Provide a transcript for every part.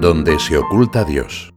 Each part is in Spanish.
donde se oculta Dios.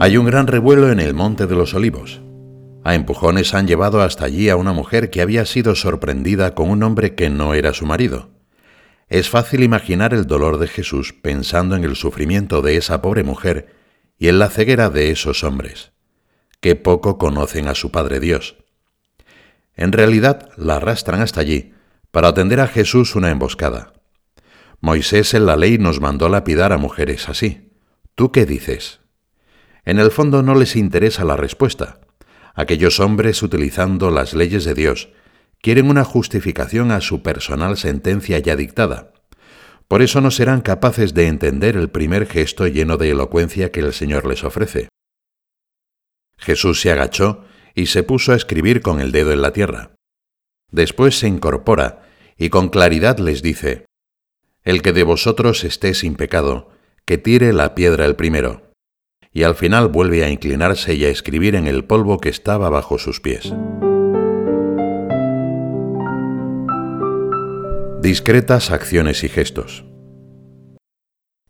Hay un gran revuelo en el Monte de los Olivos. A empujones han llevado hasta allí a una mujer que había sido sorprendida con un hombre que no era su marido. Es fácil imaginar el dolor de Jesús pensando en el sufrimiento de esa pobre mujer y en la ceguera de esos hombres, que poco conocen a su Padre Dios. En realidad la arrastran hasta allí para atender a Jesús una emboscada. Moisés en la ley nos mandó lapidar a mujeres así. ¿Tú qué dices? En el fondo no les interesa la respuesta. Aquellos hombres, utilizando las leyes de Dios, quieren una justificación a su personal sentencia ya dictada. Por eso no serán capaces de entender el primer gesto lleno de elocuencia que el Señor les ofrece. Jesús se agachó y se puso a escribir con el dedo en la tierra. Después se incorpora y con claridad les dice, El que de vosotros esté sin pecado, que tire la piedra el primero y al final vuelve a inclinarse y a escribir en el polvo que estaba bajo sus pies. Discretas acciones y gestos.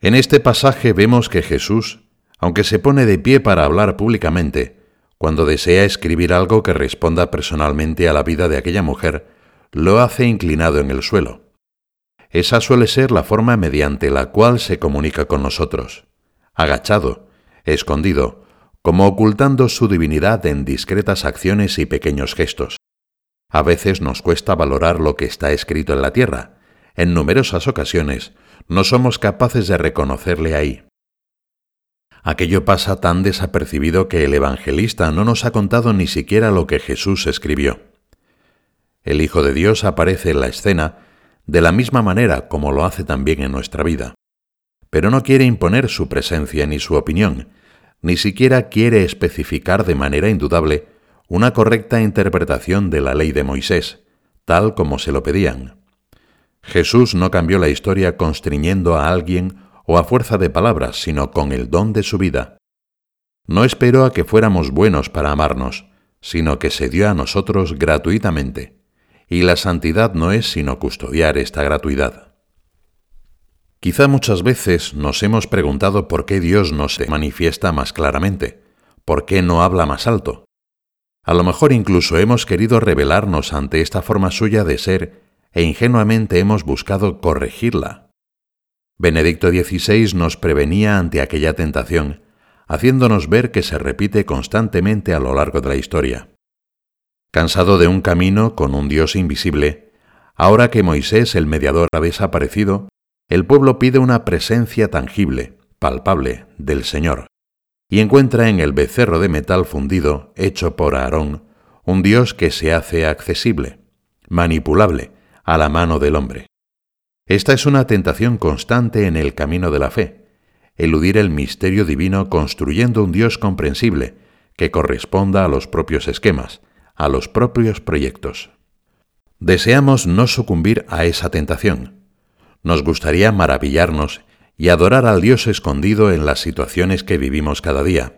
En este pasaje vemos que Jesús, aunque se pone de pie para hablar públicamente, cuando desea escribir algo que responda personalmente a la vida de aquella mujer, lo hace inclinado en el suelo. Esa suele ser la forma mediante la cual se comunica con nosotros, agachado, escondido, como ocultando su divinidad en discretas acciones y pequeños gestos. A veces nos cuesta valorar lo que está escrito en la tierra. En numerosas ocasiones no somos capaces de reconocerle ahí. Aquello pasa tan desapercibido que el evangelista no nos ha contado ni siquiera lo que Jesús escribió. El Hijo de Dios aparece en la escena de la misma manera como lo hace también en nuestra vida, pero no quiere imponer su presencia ni su opinión, ni siquiera quiere especificar de manera indudable una correcta interpretación de la ley de Moisés, tal como se lo pedían. Jesús no cambió la historia constriñendo a alguien o a fuerza de palabras, sino con el don de su vida. No esperó a que fuéramos buenos para amarnos, sino que se dio a nosotros gratuitamente, y la santidad no es sino custodiar esta gratuidad. Quizá muchas veces nos hemos preguntado por qué Dios no se manifiesta más claramente, por qué no habla más alto. A lo mejor incluso hemos querido revelarnos ante esta forma suya de ser e ingenuamente hemos buscado corregirla. Benedicto XVI nos prevenía ante aquella tentación, haciéndonos ver que se repite constantemente a lo largo de la historia. Cansado de un camino con un Dios invisible, ahora que Moisés el mediador ha desaparecido, el pueblo pide una presencia tangible, palpable, del Señor, y encuentra en el becerro de metal fundido, hecho por Aarón, un Dios que se hace accesible, manipulable, a la mano del hombre. Esta es una tentación constante en el camino de la fe, eludir el misterio divino construyendo un Dios comprensible, que corresponda a los propios esquemas, a los propios proyectos. Deseamos no sucumbir a esa tentación, nos gustaría maravillarnos y adorar al Dios escondido en las situaciones que vivimos cada día,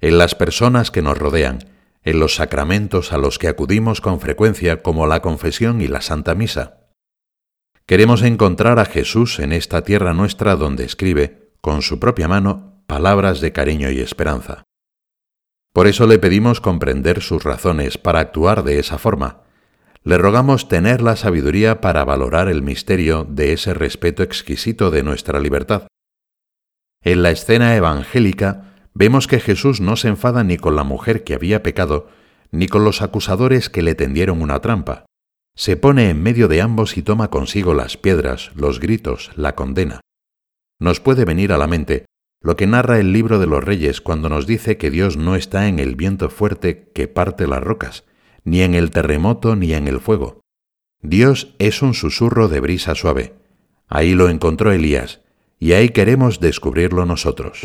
en las personas que nos rodean, en los sacramentos a los que acudimos con frecuencia como la confesión y la Santa Misa. Queremos encontrar a Jesús en esta tierra nuestra donde escribe, con su propia mano, palabras de cariño y esperanza. Por eso le pedimos comprender sus razones para actuar de esa forma, le rogamos tener la sabiduría para valorar el misterio de ese respeto exquisito de nuestra libertad. En la escena evangélica vemos que Jesús no se enfada ni con la mujer que había pecado, ni con los acusadores que le tendieron una trampa. Se pone en medio de ambos y toma consigo las piedras, los gritos, la condena. Nos puede venir a la mente lo que narra el libro de los reyes cuando nos dice que Dios no está en el viento fuerte que parte las rocas, ni en el terremoto ni en el fuego. Dios es un susurro de brisa suave. Ahí lo encontró Elías, y ahí queremos descubrirlo nosotros.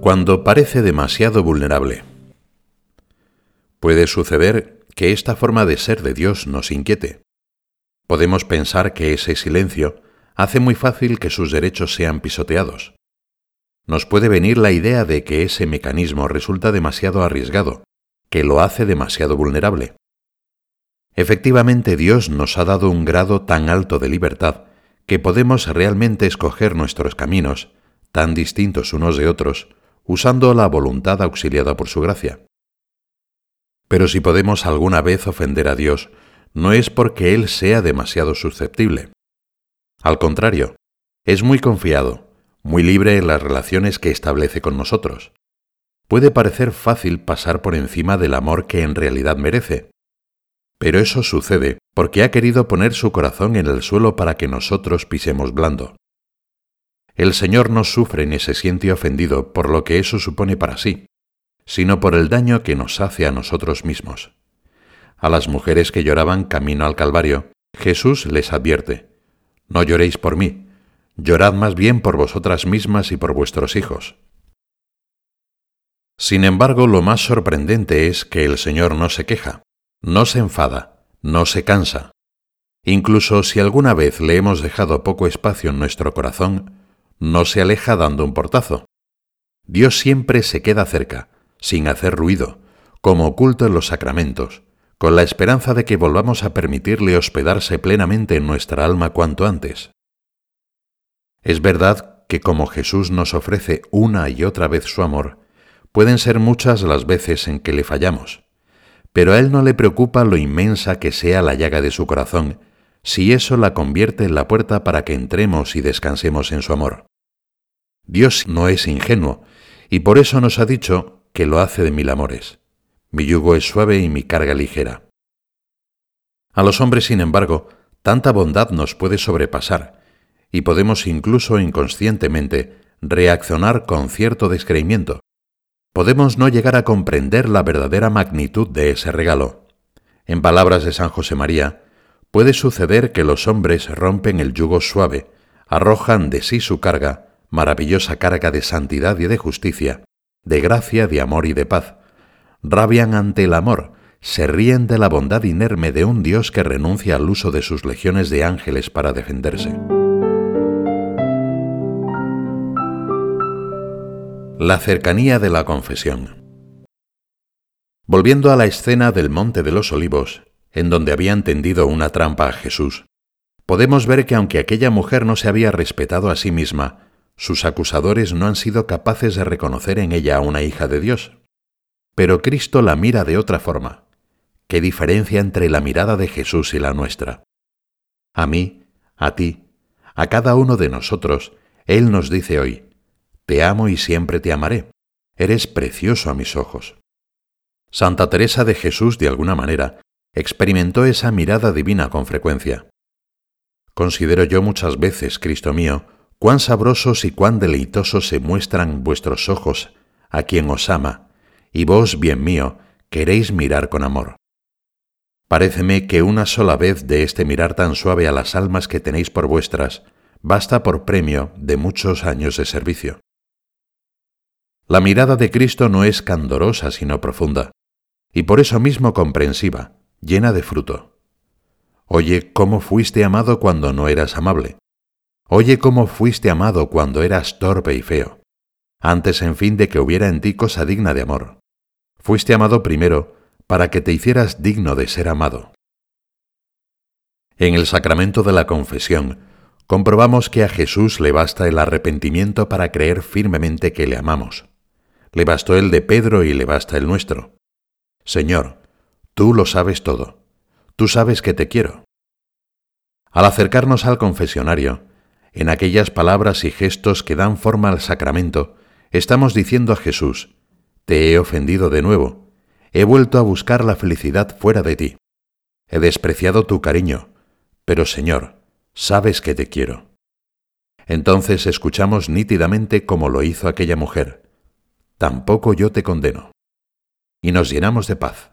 Cuando parece demasiado vulnerable. Puede suceder que esta forma de ser de Dios nos inquiete. Podemos pensar que ese silencio hace muy fácil que sus derechos sean pisoteados. nos puede venir la idea de que ese mecanismo resulta demasiado arriesgado, que lo hace demasiado vulnerable. Efectivamente, Dios nos ha dado un grado tan alto de libertad que podemos realmente escoger nuestros caminos, tan distintos unos de otros, usando la voluntad auxiliada por su gracia. Pero si podemos alguna vez ofender a Dios, no es porque Él sea demasiado susceptible. Al contrario, es muy confiado, muy libre en las relaciones que establece con nosotros. Puede parecer fácil pasar por encima del amor que en realidad merece, pero eso sucede porque ha querido poner su corazón en el suelo para que nosotros pisemos blando. El Señor no sufre ni se siente ofendido por lo que eso supone para sí, sino por el daño que nos hace a nosotros mismos. A las mujeres que lloraban camino al Calvario, Jesús les advierte, No lloréis por mí, llorad más bien por vosotras mismas y por vuestros hijos. Sin embargo, lo más sorprendente es que el Señor no se queja, no se enfada, no se cansa. Incluso si alguna vez le hemos dejado poco espacio en nuestro corazón, no se aleja dando un portazo. Dios siempre se queda cerca, sin hacer ruido, como oculto en los sacramentos, con la esperanza de que volvamos a permitirle hospedarse plenamente en nuestra alma cuanto antes. Es verdad que como Jesús nos ofrece una y otra vez su amor, pueden ser muchas las veces en que le fallamos pero a él no le preocupa lo inmensa que sea la llaga de su corazón, si eso la convierte en la puerta para que entremos y descansemos en su amor. Dios no es ingenuo, y por eso nos ha dicho que lo hace de mil amores. Mi yugo es suave y mi carga ligera. A los hombres, sin embargo, tanta bondad nos puede sobrepasar, y podemos incluso inconscientemente reaccionar con cierto descreimiento, podemos no llegar a comprender la verdadera magnitud de ese regalo. En palabras de San José María, puede suceder que los hombres rompen el yugo suave, arrojan de sí su carga, maravillosa carga de santidad y de justicia, de gracia, de amor y de paz, rabian ante el amor, se ríen de la bondad inerme de un Dios que renuncia al uso de sus legiones de ángeles para defenderse. La cercanía de la confesión. Volviendo a la escena del Monte de los Olivos, en donde habían tendido una trampa a Jesús, podemos ver que aunque aquella mujer no se había respetado a sí misma, sus acusadores no han sido capaces de reconocer en ella a una hija de Dios. Pero Cristo la mira de otra forma. ¿Qué diferencia entre la mirada de Jesús y la nuestra? A mí, a ti, a cada uno de nosotros, Él nos dice hoy, te amo y siempre te amaré. Eres precioso a mis ojos. Santa Teresa de Jesús, de alguna manera, experimentó esa mirada divina con frecuencia. Considero yo muchas veces, Cristo mío, cuán sabrosos y cuán deleitosos se muestran vuestros ojos a quien os ama, y vos, bien mío, queréis mirar con amor. Paréceme que una sola vez de este mirar tan suave a las almas que tenéis por vuestras, basta por premio de muchos años de servicio. La mirada de Cristo no es candorosa sino profunda, y por eso mismo comprensiva, llena de fruto. Oye cómo fuiste amado cuando no eras amable. Oye cómo fuiste amado cuando eras torpe y feo, antes en fin de que hubiera en ti cosa digna de amor. Fuiste amado primero para que te hicieras digno de ser amado. En el sacramento de la confesión, comprobamos que a Jesús le basta el arrepentimiento para creer firmemente que le amamos. Le bastó el de Pedro y le basta el nuestro. Señor, tú lo sabes todo. Tú sabes que te quiero. Al acercarnos al confesionario, en aquellas palabras y gestos que dan forma al sacramento, estamos diciendo a Jesús, Te he ofendido de nuevo, he vuelto a buscar la felicidad fuera de ti, he despreciado tu cariño, pero Señor, sabes que te quiero. Entonces escuchamos nítidamente como lo hizo aquella mujer, tampoco yo te condeno. Y nos llenamos de paz.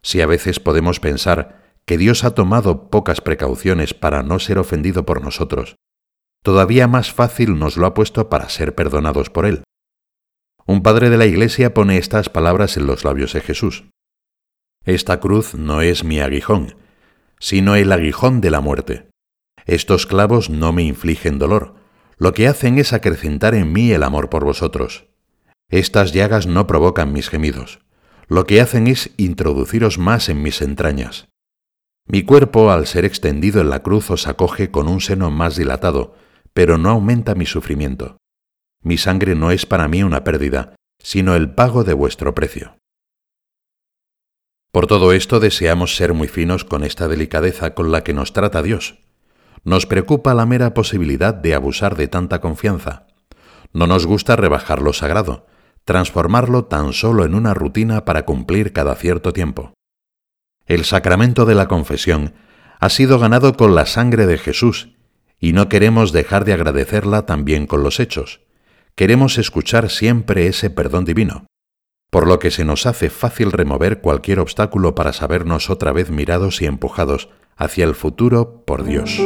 Si a veces podemos pensar que Dios ha tomado pocas precauciones para no ser ofendido por nosotros, todavía más fácil nos lo ha puesto para ser perdonados por Él. Un padre de la Iglesia pone estas palabras en los labios de Jesús. Esta cruz no es mi aguijón, sino el aguijón de la muerte. Estos clavos no me infligen dolor, lo que hacen es acrecentar en mí el amor por vosotros. Estas llagas no provocan mis gemidos, lo que hacen es introduciros más en mis entrañas. Mi cuerpo, al ser extendido en la cruz, os acoge con un seno más dilatado, pero no aumenta mi sufrimiento. Mi sangre no es para mí una pérdida, sino el pago de vuestro precio. Por todo esto deseamos ser muy finos con esta delicadeza con la que nos trata Dios. Nos preocupa la mera posibilidad de abusar de tanta confianza. No nos gusta rebajar lo sagrado, transformarlo tan solo en una rutina para cumplir cada cierto tiempo. El sacramento de la confesión ha sido ganado con la sangre de Jesús y no queremos dejar de agradecerla también con los hechos. Queremos escuchar siempre ese perdón divino, por lo que se nos hace fácil remover cualquier obstáculo para sabernos otra vez mirados y empujados hacia el futuro por Dios.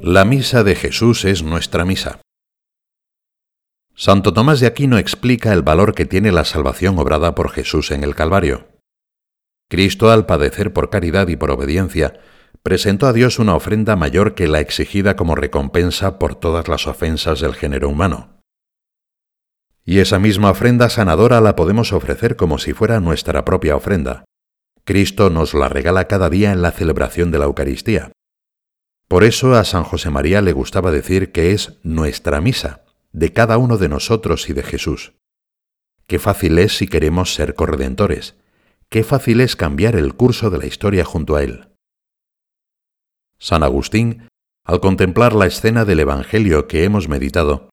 La misa de Jesús es nuestra misa. Santo Tomás de Aquino explica el valor que tiene la salvación obrada por Jesús en el Calvario. Cristo, al padecer por caridad y por obediencia, presentó a Dios una ofrenda mayor que la exigida como recompensa por todas las ofensas del género humano. Y esa misma ofrenda sanadora la podemos ofrecer como si fuera nuestra propia ofrenda. Cristo nos la regala cada día en la celebración de la Eucaristía. Por eso a San José María le gustaba decir que es nuestra misa, de cada uno de nosotros y de Jesús. Qué fácil es si queremos ser corredentores, qué fácil es cambiar el curso de la historia junto a Él. San Agustín, al contemplar la escena del Evangelio que hemos meditado,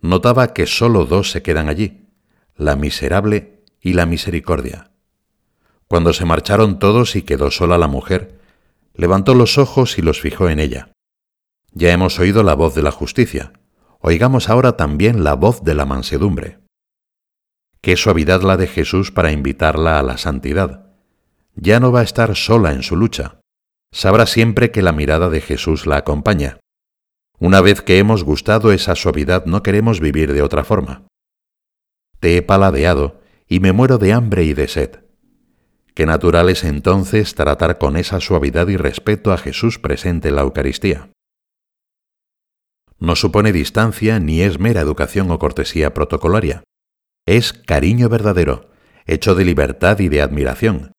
notaba que sólo dos se quedan allí, la miserable y la misericordia. Cuando se marcharon todos y quedó sola la mujer, levantó los ojos y los fijó en ella. Ya hemos oído la voz de la justicia, oigamos ahora también la voz de la mansedumbre. Qué suavidad la de Jesús para invitarla a la santidad. Ya no va a estar sola en su lucha. Sabrá siempre que la mirada de Jesús la acompaña. Una vez que hemos gustado esa suavidad no queremos vivir de otra forma. Te he paladeado y me muero de hambre y de sed. Qué natural es entonces tratar con esa suavidad y respeto a Jesús presente en la Eucaristía. No supone distancia ni es mera educación o cortesía protocolaria. Es cariño verdadero, hecho de libertad y de admiración,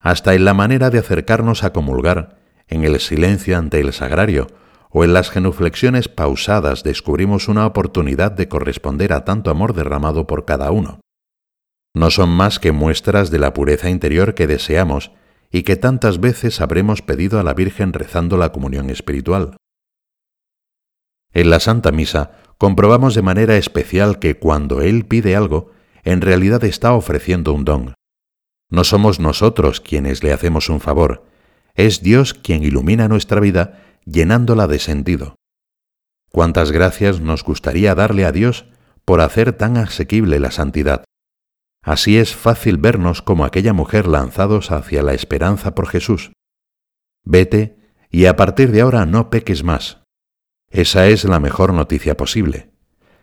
hasta en la manera de acercarnos a comulgar, en el silencio ante el sagrario o en las genuflexiones pausadas descubrimos una oportunidad de corresponder a tanto amor derramado por cada uno no son más que muestras de la pureza interior que deseamos y que tantas veces habremos pedido a la Virgen rezando la comunión espiritual. En la Santa Misa comprobamos de manera especial que cuando Él pide algo, en realidad está ofreciendo un don. No somos nosotros quienes le hacemos un favor, es Dios quien ilumina nuestra vida llenándola de sentido. Cuántas gracias nos gustaría darle a Dios por hacer tan asequible la santidad. Así es fácil vernos como aquella mujer lanzados hacia la esperanza por Jesús. Vete y a partir de ahora no peques más. Esa es la mejor noticia posible.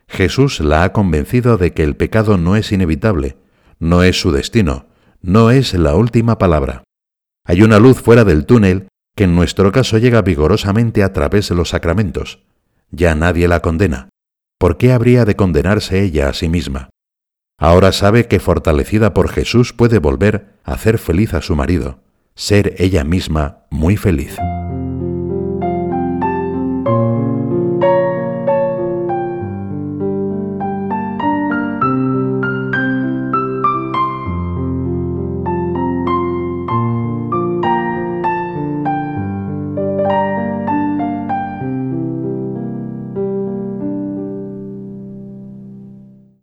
Jesús la ha convencido de que el pecado no es inevitable, no es su destino, no es la última palabra. Hay una luz fuera del túnel que en nuestro caso llega vigorosamente a través de los sacramentos. Ya nadie la condena. ¿Por qué habría de condenarse ella a sí misma? Ahora sabe que fortalecida por Jesús puede volver a hacer feliz a su marido, ser ella misma muy feliz.